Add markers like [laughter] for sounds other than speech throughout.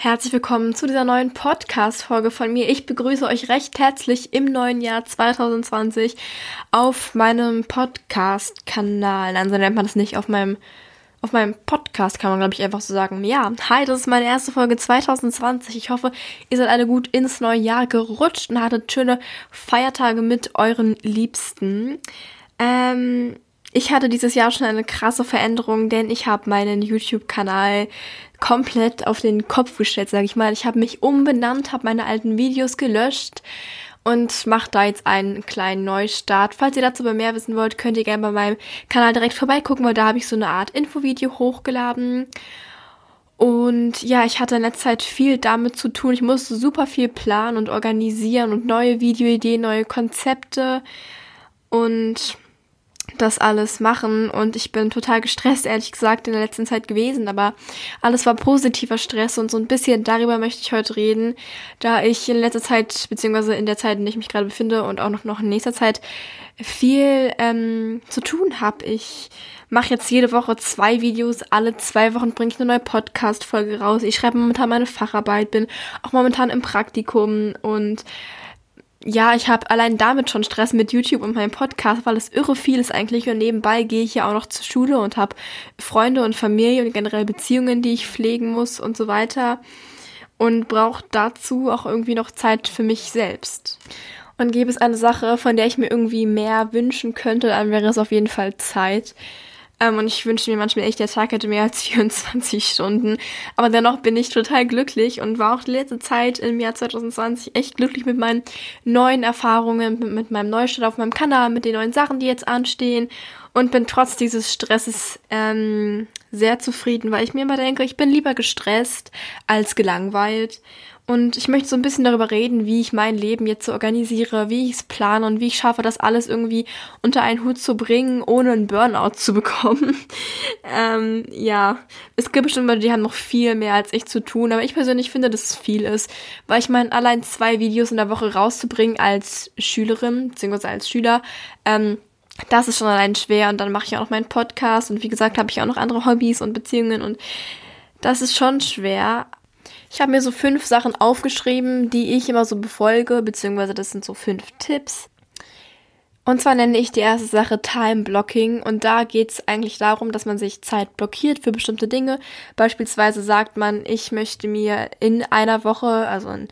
Herzlich willkommen zu dieser neuen Podcast-Folge von mir. Ich begrüße euch recht herzlich im neuen Jahr 2020 auf meinem Podcast-Kanal. Also nennt man das nicht auf meinem, auf meinem Podcast, kann man glaube ich einfach so sagen. Ja, hi, das ist meine erste Folge 2020. Ich hoffe, ihr seid alle gut ins neue Jahr gerutscht und hattet schöne Feiertage mit euren Liebsten. Ähm, ich hatte dieses Jahr schon eine krasse Veränderung, denn ich habe meinen YouTube-Kanal komplett auf den Kopf gestellt, sage ich mal. Ich habe mich umbenannt, habe meine alten Videos gelöscht und mache da jetzt einen kleinen Neustart. Falls ihr dazu mehr wissen wollt, könnt ihr gerne bei meinem Kanal direkt vorbeigucken, weil da habe ich so eine Art Infovideo hochgeladen. Und ja, ich hatte in letzter Zeit viel damit zu tun. Ich musste super viel planen und organisieren und neue Videoideen, neue Konzepte und das alles machen und ich bin total gestresst, ehrlich gesagt, in der letzten Zeit gewesen, aber alles war positiver Stress und so ein bisschen darüber möchte ich heute reden, da ich in letzter Zeit, beziehungsweise in der Zeit, in der ich mich gerade befinde und auch noch, noch in nächster Zeit viel ähm, zu tun habe. Ich mache jetzt jede Woche zwei Videos, alle zwei Wochen bringe ich eine neue Podcast-Folge raus. Ich schreibe momentan meine Facharbeit, bin auch momentan im Praktikum und ja, ich habe allein damit schon Stress mit YouTube und meinem Podcast, weil es irre viel ist eigentlich. Und nebenbei gehe ich ja auch noch zur Schule und habe Freunde und Familie und generell Beziehungen, die ich pflegen muss und so weiter. Und brauche dazu auch irgendwie noch Zeit für mich selbst. Und gäbe es eine Sache, von der ich mir irgendwie mehr wünschen könnte, dann wäre es auf jeden Fall Zeit. Ähm, und ich wünsche mir manchmal echt, der Tag hätte mehr als [laughs] 24 Stunden. Aber dennoch bin ich total glücklich und war auch die letzte Zeit im Jahr 2020 echt glücklich mit meinen neuen Erfahrungen, mit, mit meinem Neustart auf meinem Kanal, mit den neuen Sachen, die jetzt anstehen. Und bin trotz dieses Stresses ähm, sehr zufrieden, weil ich mir immer denke, ich bin lieber gestresst als gelangweilt. Und ich möchte so ein bisschen darüber reden, wie ich mein Leben jetzt so organisiere, wie ich es plane und wie ich schaffe, das alles irgendwie unter einen Hut zu bringen, ohne einen Burnout zu [laughs] bekommen. ähm, ja, es gibt bestimmt Leute, die haben noch viel mehr als ich zu tun, aber ich persönlich finde, dass es viel ist, weil ich meine, allein zwei Videos in der Woche rauszubringen als Schülerin, beziehungsweise als Schüler, ähm, das ist schon allein schwer und dann mache ich auch noch meinen Podcast und wie gesagt habe ich auch noch andere Hobbys und Beziehungen und das ist schon schwer, ich habe mir so fünf Sachen aufgeschrieben, die ich immer so befolge, beziehungsweise das sind so fünf Tipps. Und zwar nenne ich die erste Sache Time Blocking und da geht es eigentlich darum, dass man sich Zeit blockiert für bestimmte Dinge. Beispielsweise sagt man, ich möchte mir in einer Woche, also in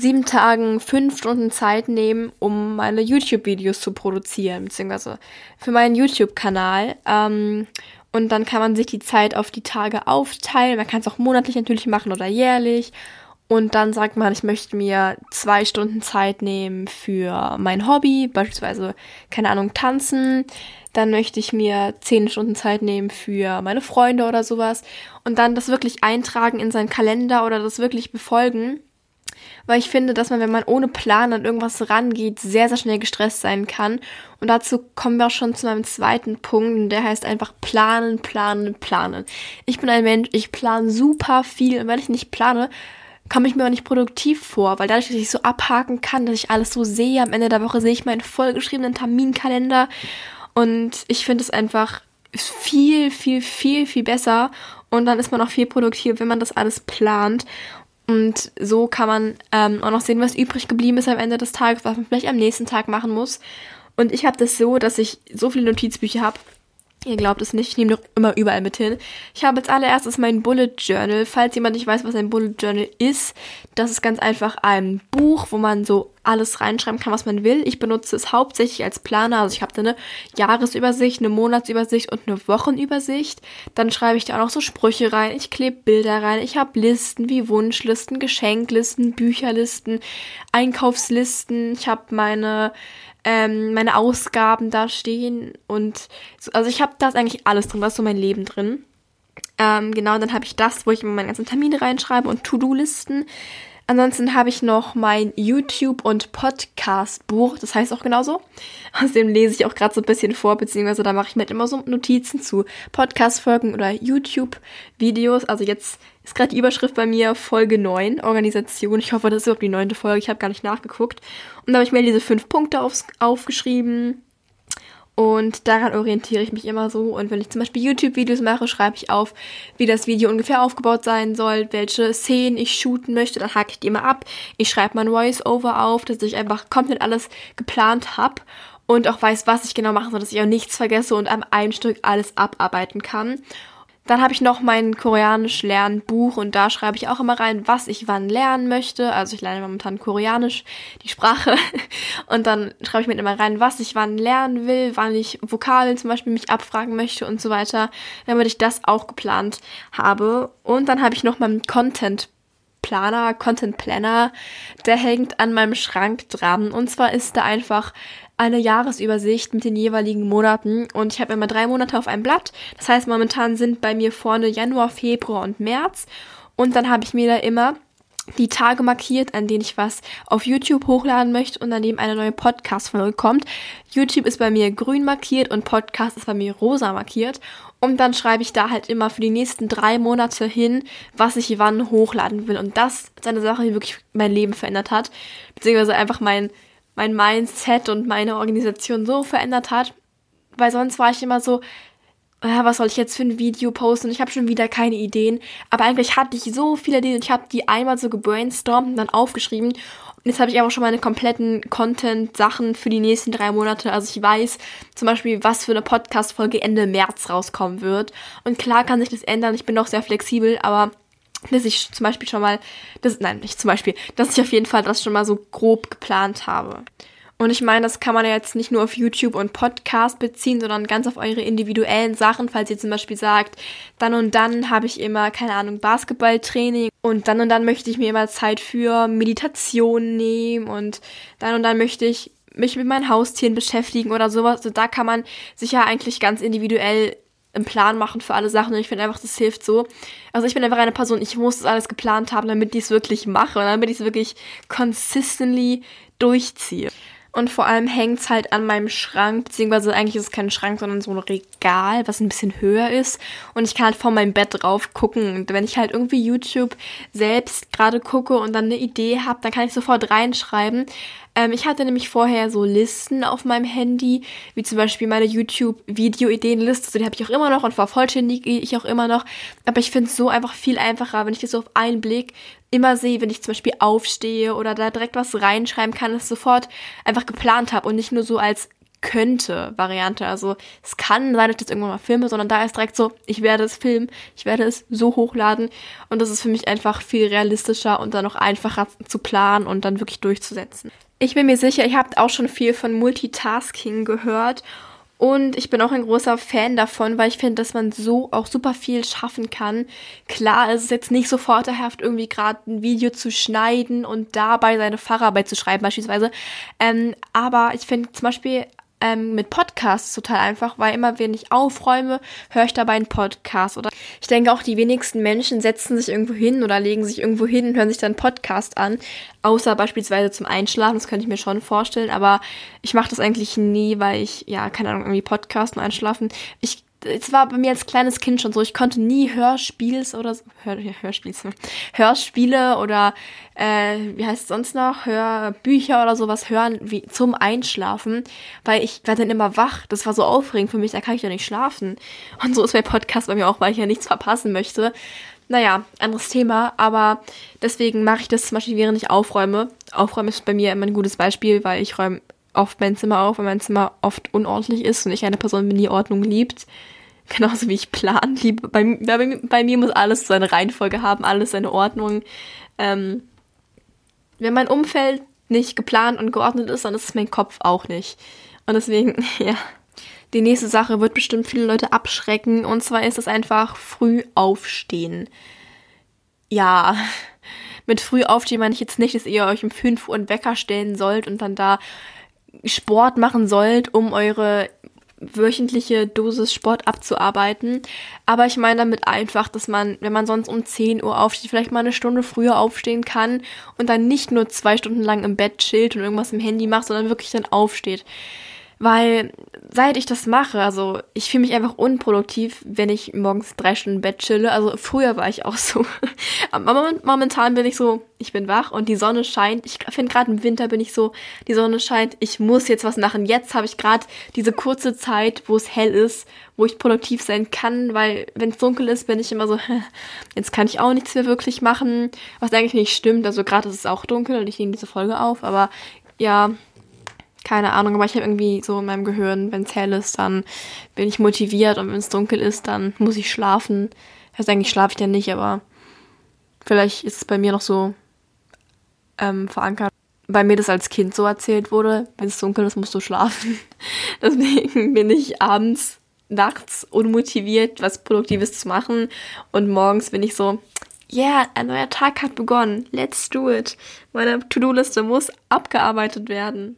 sieben Tagen, fünf Stunden Zeit nehmen, um meine YouTube-Videos zu produzieren, beziehungsweise für meinen YouTube-Kanal. Ähm, und dann kann man sich die Zeit auf die Tage aufteilen. Man kann es auch monatlich natürlich machen oder jährlich. Und dann sagt man, ich möchte mir zwei Stunden Zeit nehmen für mein Hobby, beispielsweise, keine Ahnung, tanzen. Dann möchte ich mir zehn Stunden Zeit nehmen für meine Freunde oder sowas. Und dann das wirklich eintragen in seinen Kalender oder das wirklich befolgen weil ich finde, dass man, wenn man ohne Plan an irgendwas rangeht, sehr, sehr schnell gestresst sein kann. Und dazu kommen wir auch schon zu meinem zweiten Punkt, und der heißt einfach planen, planen, planen. Ich bin ein Mensch, ich plane super viel und wenn ich nicht plane, komme ich mir auch nicht produktiv vor, weil dadurch, dass ich so abhaken kann, dass ich alles so sehe, am Ende der Woche sehe ich meinen vollgeschriebenen Terminkalender und ich finde es einfach viel, viel, viel, viel besser und dann ist man auch viel produktiver, wenn man das alles plant. Und so kann man ähm, auch noch sehen, was übrig geblieben ist am Ende des Tages, was man vielleicht am nächsten Tag machen muss. Und ich habe das so, dass ich so viele Notizbücher habe, Ihr glaubt es nicht, ich nehme doch immer überall mit hin. Ich habe als allererstes mein Bullet Journal. Falls jemand nicht weiß, was ein Bullet Journal ist, das ist ganz einfach ein Buch, wo man so alles reinschreiben kann, was man will. Ich benutze es hauptsächlich als Planer. Also ich habe da eine Jahresübersicht, eine Monatsübersicht und eine Wochenübersicht. Dann schreibe ich da auch noch so Sprüche rein. Ich klebe Bilder rein. Ich habe Listen wie Wunschlisten, Geschenklisten, Bücherlisten, Einkaufslisten. Ich habe meine ähm, meine Ausgaben da stehen und so, also ich habe das eigentlich alles drin, das ist so mein Leben drin. Ähm, genau, dann habe ich das, wo ich immer meine ganzen Termine reinschreibe und To-Do-Listen. Ansonsten habe ich noch mein YouTube- und Podcast-Buch, das heißt auch genauso. Aus dem lese ich auch gerade so ein bisschen vor, beziehungsweise da mache ich mir halt immer so Notizen zu Podcast-Folgen oder YouTube-Videos. Also jetzt ist gerade die Überschrift bei mir Folge 9, Organisation. Ich hoffe, das ist überhaupt die neunte Folge, ich habe gar nicht nachgeguckt. Und da habe ich mir diese fünf Punkte aufs, aufgeschrieben. Und daran orientiere ich mich immer so. Und wenn ich zum Beispiel YouTube-Videos mache, schreibe ich auf, wie das Video ungefähr aufgebaut sein soll, welche Szenen ich shooten möchte. Dann hake ich die immer ab. Ich schreibe mein Voice-Over auf, dass ich einfach komplett alles geplant habe und auch weiß, was ich genau machen soll, dass ich auch nichts vergesse und am einem Stück alles abarbeiten kann. Dann habe ich noch mein Koreanisch Lernbuch und da schreibe ich auch immer rein, was ich wann lernen möchte. Also ich lerne momentan Koreanisch, die Sprache. [laughs] Und dann schreibe ich mir immer rein, was ich wann lernen will, wann ich Vokalen zum Beispiel mich abfragen möchte und so weiter, damit ich das auch geplant habe. Und dann habe ich noch meinen Content Planer, Content Planner, der hängt an meinem Schrank dran. Und zwar ist da einfach eine Jahresübersicht mit den jeweiligen Monaten und ich habe immer drei Monate auf einem Blatt. Das heißt, momentan sind bei mir vorne Januar, Februar und März und dann habe ich mir da immer die Tage markiert, an denen ich was auf YouTube hochladen möchte und an dem eine neue Podcast-Folge kommt. YouTube ist bei mir grün markiert und Podcast ist bei mir rosa markiert. Und dann schreibe ich da halt immer für die nächsten drei Monate hin, was ich wann hochladen will. Und das ist eine Sache, die wirklich mein Leben verändert hat. Beziehungsweise einfach mein mein Mindset und meine Organisation so verändert hat. Weil sonst war ich immer so, ja, was soll ich jetzt für ein Video posten? Und ich habe schon wieder keine Ideen. Aber eigentlich hatte ich so viele Ideen. Ich habe die einmal so gebrainstormt und dann aufgeschrieben. Und jetzt habe ich aber schon meine kompletten Content-Sachen für die nächsten drei Monate. Also ich weiß zum Beispiel, was für eine Podcast-Folge Ende März rauskommen wird. Und klar kann sich das ändern. Ich bin noch sehr flexibel, aber dass ich zum Beispiel schon mal, das, nein, nicht zum Beispiel, dass ich auf jeden Fall das schon mal so grob geplant habe. Und ich meine, das kann man ja jetzt nicht nur auf YouTube und Podcast beziehen, sondern ganz auf eure individuellen Sachen. Falls ihr zum Beispiel sagt, dann und dann habe ich immer, keine Ahnung, Basketballtraining und dann und dann möchte ich mir immer Zeit für Meditation nehmen und dann und dann möchte ich mich mit meinen Haustieren beschäftigen oder sowas. Also da kann man sich ja eigentlich ganz individuell einen Plan machen für alle Sachen und ich finde einfach, das hilft so. Also ich bin einfach eine Person, ich muss das alles geplant haben, damit ich es wirklich mache und damit ich es wirklich consistently durchziehe. Und vor allem hängt's halt an meinem Schrank, beziehungsweise eigentlich ist es kein Schrank, sondern so ein Regal, was ein bisschen höher ist. Und ich kann halt vor meinem Bett drauf gucken. Und wenn ich halt irgendwie YouTube selbst gerade gucke und dann eine Idee habe, dann kann ich sofort reinschreiben. Ähm, ich hatte nämlich vorher so Listen auf meinem Handy, wie zum Beispiel meine YouTube-Video-Ideenliste. Also die habe ich auch immer noch und vervollständige ich auch immer noch. Aber ich finde es so einfach viel einfacher, wenn ich das so auf einen Blick immer sehe, wenn ich zum Beispiel aufstehe oder da direkt was reinschreiben kann, das sofort einfach geplant habe und nicht nur so als könnte Variante. Also es kann sein, dass ich das irgendwann mal filme, sondern da ist direkt so, ich werde es filmen, ich werde es so hochladen und das ist für mich einfach viel realistischer und dann noch einfacher zu planen und dann wirklich durchzusetzen. Ich bin mir sicher, ihr habt auch schon viel von Multitasking gehört und ich bin auch ein großer Fan davon, weil ich finde, dass man so auch super viel schaffen kann. Klar, es ist jetzt nicht so vorteilhaft, irgendwie gerade ein Video zu schneiden und dabei seine Facharbeit zu schreiben beispielsweise. Ähm, aber ich finde zum Beispiel ähm, mit Podcasts total einfach, weil immer wenn ich aufräume, höre ich dabei einen Podcast. Oder ich denke auch, die wenigsten Menschen setzen sich irgendwo hin oder legen sich irgendwo hin und hören sich dann Podcast an. Außer beispielsweise zum Einschlafen, das könnte ich mir schon vorstellen, aber ich mache das eigentlich nie, weil ich, ja, keine Ahnung, irgendwie Podcast und Einschlafen. Ich es war bei mir als kleines Kind schon so, ich konnte nie Hörspiels oder so, Hör, Hörspiels, [laughs] Hörspiele oder äh, wie heißt es sonst noch, Hörbücher oder sowas hören wie zum Einschlafen, weil ich war dann immer wach. Das war so aufregend für mich, da kann ich ja nicht schlafen. Und so ist mein Podcast bei mir auch, weil ich ja nichts verpassen möchte. Naja, anderes Thema, aber deswegen mache ich das zum Beispiel, während ich aufräume. Aufräumen ist bei mir immer ein gutes Beispiel, weil ich räume oft mein Zimmer auf, weil mein Zimmer oft unordentlich ist und ich eine Person bin, die Ordnung liebt. Genauso wie ich Plan liebe. Bei, bei, bei mir muss alles seine Reihenfolge haben, alles seine Ordnung. Ähm, wenn mein Umfeld nicht geplant und geordnet ist, dann ist es mein Kopf auch nicht. Und deswegen, [laughs] ja. Die nächste Sache wird bestimmt viele Leute abschrecken. Und zwar ist es einfach früh aufstehen. Ja, [laughs] mit früh aufstehen meine ich jetzt nicht, dass ihr euch um 5 Uhr einen Wecker stellen sollt und dann da Sport machen sollt, um eure wöchentliche Dosis Sport abzuarbeiten. Aber ich meine damit einfach, dass man, wenn man sonst um 10 Uhr aufsteht, vielleicht mal eine Stunde früher aufstehen kann und dann nicht nur zwei Stunden lang im Bett chillt und irgendwas im Handy macht, sondern wirklich dann aufsteht. Weil seit ich das mache, also ich fühle mich einfach unproduktiv, wenn ich morgens drei Stunden im Bett chille. Also früher war ich auch so. [laughs] Aber momentan bin ich so, ich bin wach und die Sonne scheint. Ich finde gerade im Winter bin ich so, die Sonne scheint, ich muss jetzt was machen. Jetzt habe ich gerade diese kurze Zeit, wo es hell ist, wo ich produktiv sein kann, weil wenn es dunkel ist, bin ich immer so, [laughs] jetzt kann ich auch nichts mehr wirklich machen. Was eigentlich nicht stimmt. Also gerade ist es auch dunkel und ich nehme diese Folge auf, aber ja, keine Ahnung, aber ich habe irgendwie so in meinem Gehirn, wenn es hell ist, dann bin ich motiviert und wenn es dunkel ist, dann muss ich schlafen. Also eigentlich schlafe ich ja nicht, aber vielleicht ist es bei mir noch so ähm, verankert. Bei mir das als Kind so erzählt wurde, wenn es dunkel ist, musst du schlafen. [laughs] Deswegen bin ich abends, nachts unmotiviert, was Produktives zu machen und morgens bin ich so, yeah, ein neuer Tag hat begonnen, let's do it. Meine To-Do-Liste muss abgearbeitet werden.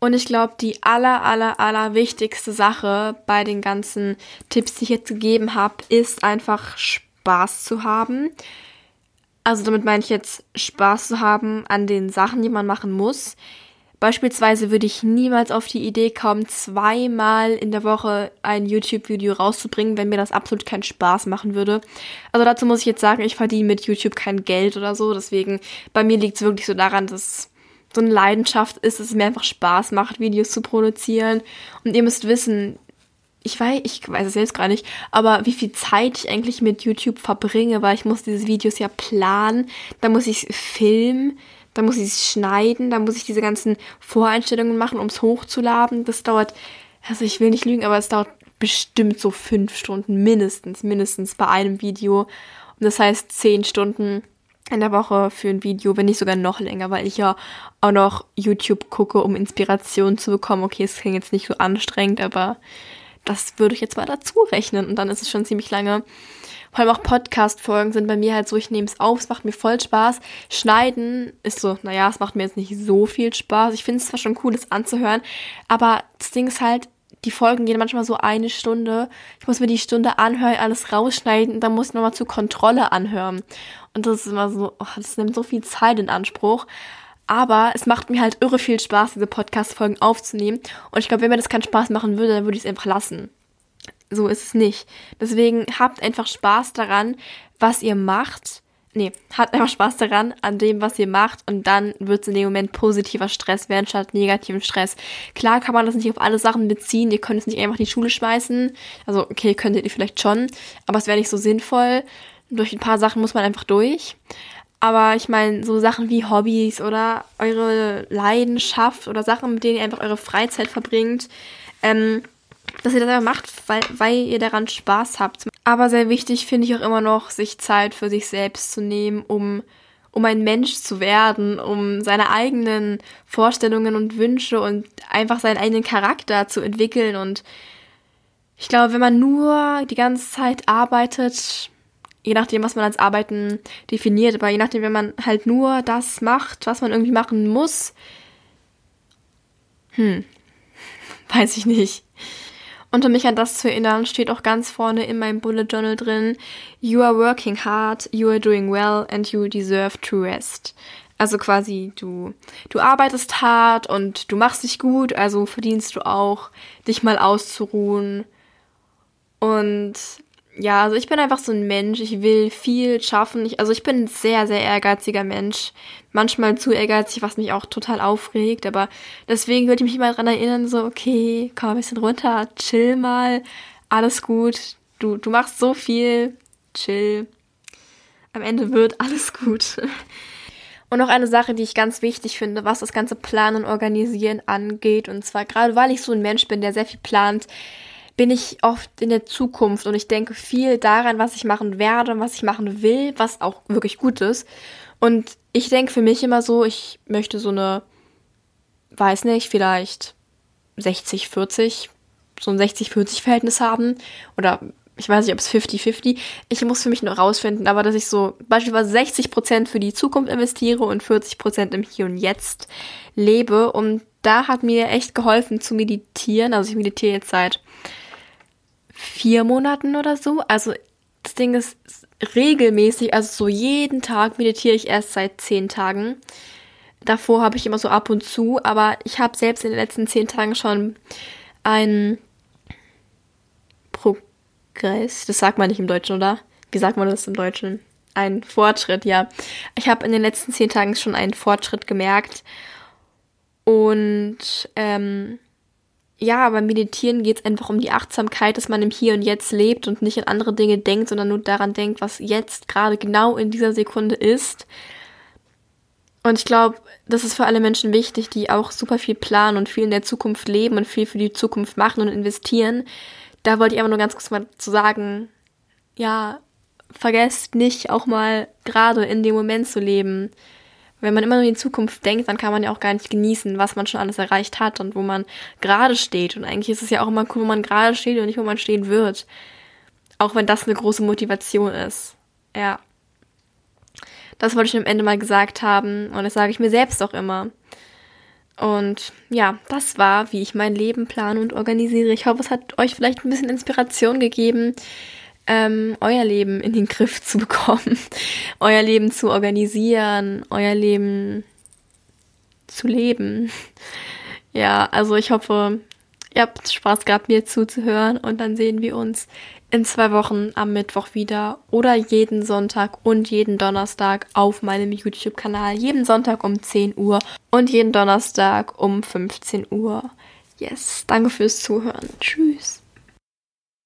Und ich glaube, die aller, aller, aller wichtigste Sache bei den ganzen Tipps, die ich jetzt gegeben habe, ist einfach Spaß zu haben. Also damit meine ich jetzt Spaß zu haben an den Sachen, die man machen muss. Beispielsweise würde ich niemals auf die Idee kommen, zweimal in der Woche ein YouTube-Video rauszubringen, wenn mir das absolut keinen Spaß machen würde. Also dazu muss ich jetzt sagen, ich verdiene mit YouTube kein Geld oder so. Deswegen, bei mir liegt es wirklich so daran, dass so eine Leidenschaft ist, dass es mir einfach Spaß macht, Videos zu produzieren. Und ihr müsst wissen, ich weiß, ich weiß es selbst gar nicht, aber wie viel Zeit ich eigentlich mit YouTube verbringe, weil ich muss diese Videos ja planen, dann muss ich filmen, dann muss ich es schneiden, dann muss ich diese ganzen Voreinstellungen machen, um es hochzuladen. Das dauert, also ich will nicht lügen, aber es dauert bestimmt so fünf Stunden mindestens, mindestens bei einem Video. Und das heißt zehn Stunden in der Woche für ein Video, wenn nicht sogar noch länger, weil ich ja auch noch YouTube gucke, um Inspiration zu bekommen. Okay, es klingt jetzt nicht so anstrengend, aber das würde ich jetzt mal dazu rechnen und dann ist es schon ziemlich lange. Vor allem auch Podcast-Folgen sind bei mir halt so, ich nehme es auf, es macht mir voll Spaß. Schneiden ist so, naja, es macht mir jetzt nicht so viel Spaß. Ich finde es zwar schon cool, das anzuhören, aber das Ding ist halt, die Folgen gehen manchmal so eine Stunde. Ich muss mir die Stunde anhören, alles rausschneiden und dann muss ich nochmal zur Kontrolle anhören. Und das ist immer so, oh, das nimmt so viel Zeit in Anspruch. Aber es macht mir halt irre viel Spaß, diese Podcast-Folgen aufzunehmen. Und ich glaube, wenn mir das keinen Spaß machen würde, dann würde ich es einfach lassen. So ist es nicht. Deswegen habt einfach Spaß daran, was ihr macht. Nee, habt einfach Spaß daran, an dem, was ihr macht. Und dann wird es in dem Moment positiver Stress werden, statt negativen Stress. Klar kann man das nicht auf alle Sachen beziehen. Ihr könnt es nicht einfach in die Schule schmeißen. Also, okay, könntet ihr vielleicht schon. Aber es wäre nicht so sinnvoll durch ein paar Sachen muss man einfach durch. Aber ich meine, so Sachen wie Hobbys oder eure Leidenschaft oder Sachen, mit denen ihr einfach eure Freizeit verbringt, ähm, dass ihr das einfach macht, weil, weil ihr daran Spaß habt. Aber sehr wichtig finde ich auch immer noch, sich Zeit für sich selbst zu nehmen, um, um ein Mensch zu werden, um seine eigenen Vorstellungen und Wünsche und einfach seinen eigenen Charakter zu entwickeln. Und ich glaube, wenn man nur die ganze Zeit arbeitet, je nachdem, was man als Arbeiten definiert, aber je nachdem, wenn man halt nur das macht, was man irgendwie machen muss, hm, [laughs] weiß ich nicht. Und um mich an das zu erinnern, steht auch ganz vorne in meinem Bullet Journal drin, You are working hard, you are doing well and you deserve to rest. Also quasi, du, du arbeitest hart und du machst dich gut, also verdienst du auch, dich mal auszuruhen. Und ja, also ich bin einfach so ein Mensch. Ich will viel schaffen. Ich, also ich bin ein sehr, sehr ehrgeiziger Mensch. Manchmal zu ehrgeizig, was mich auch total aufregt. Aber deswegen würde ich mich mal dran erinnern, so, okay, komm ein bisschen runter, chill mal, alles gut. Du, du machst so viel, chill. Am Ende wird alles gut. Und noch eine Sache, die ich ganz wichtig finde, was das ganze Planen und Organisieren angeht. Und zwar gerade, weil ich so ein Mensch bin, der sehr viel plant, bin ich oft in der Zukunft und ich denke viel daran, was ich machen werde und was ich machen will, was auch wirklich gut ist. Und ich denke für mich immer so, ich möchte so eine, weiß nicht, vielleicht 60, 40, so ein 60-40 Verhältnis haben. Oder ich weiß nicht, ob es 50-50. Ich muss für mich noch rausfinden, aber dass ich so beispielsweise 60% für die Zukunft investiere und 40% im Hier und Jetzt lebe. Und da hat mir echt geholfen zu meditieren. Also ich meditiere jetzt seit vier Monaten oder so. Also das Ding ist regelmäßig, also so jeden Tag meditiere ich erst seit zehn Tagen. Davor habe ich immer so ab und zu, aber ich habe selbst in den letzten zehn Tagen schon einen Progress, das sagt man nicht im Deutschen, oder? Wie sagt man das im Deutschen? Ein Fortschritt, ja. Ich habe in den letzten zehn Tagen schon einen Fortschritt gemerkt. Und ähm, ja, beim Meditieren geht es einfach um die Achtsamkeit, dass man im Hier und Jetzt lebt und nicht an andere Dinge denkt, sondern nur daran denkt, was jetzt gerade genau in dieser Sekunde ist. Und ich glaube, das ist für alle Menschen wichtig, die auch super viel planen und viel in der Zukunft leben und viel für die Zukunft machen und investieren. Da wollte ich aber nur ganz kurz mal zu sagen, ja, vergesst nicht auch mal gerade in dem Moment zu leben. Wenn man immer nur in die Zukunft denkt, dann kann man ja auch gar nicht genießen, was man schon alles erreicht hat und wo man gerade steht. Und eigentlich ist es ja auch immer cool, wo man gerade steht und nicht, wo man stehen wird. Auch wenn das eine große Motivation ist. Ja. Das wollte ich am Ende mal gesagt haben und das sage ich mir selbst auch immer. Und ja, das war, wie ich mein Leben plane und organisiere. Ich hoffe, es hat euch vielleicht ein bisschen Inspiration gegeben, ähm, euer Leben in den Griff zu bekommen, [laughs] euer Leben zu organisieren, euer Leben zu leben. [laughs] Ja, also ich hoffe, ihr habt Spaß gehabt, mir zuzuhören und dann sehen wir uns in zwei Wochen am Mittwoch wieder oder jeden Sonntag und jeden Donnerstag auf meinem YouTube-Kanal. Jeden Sonntag um 10 Uhr und jeden Donnerstag um 15 Uhr. Yes, danke fürs Zuhören. Tschüss.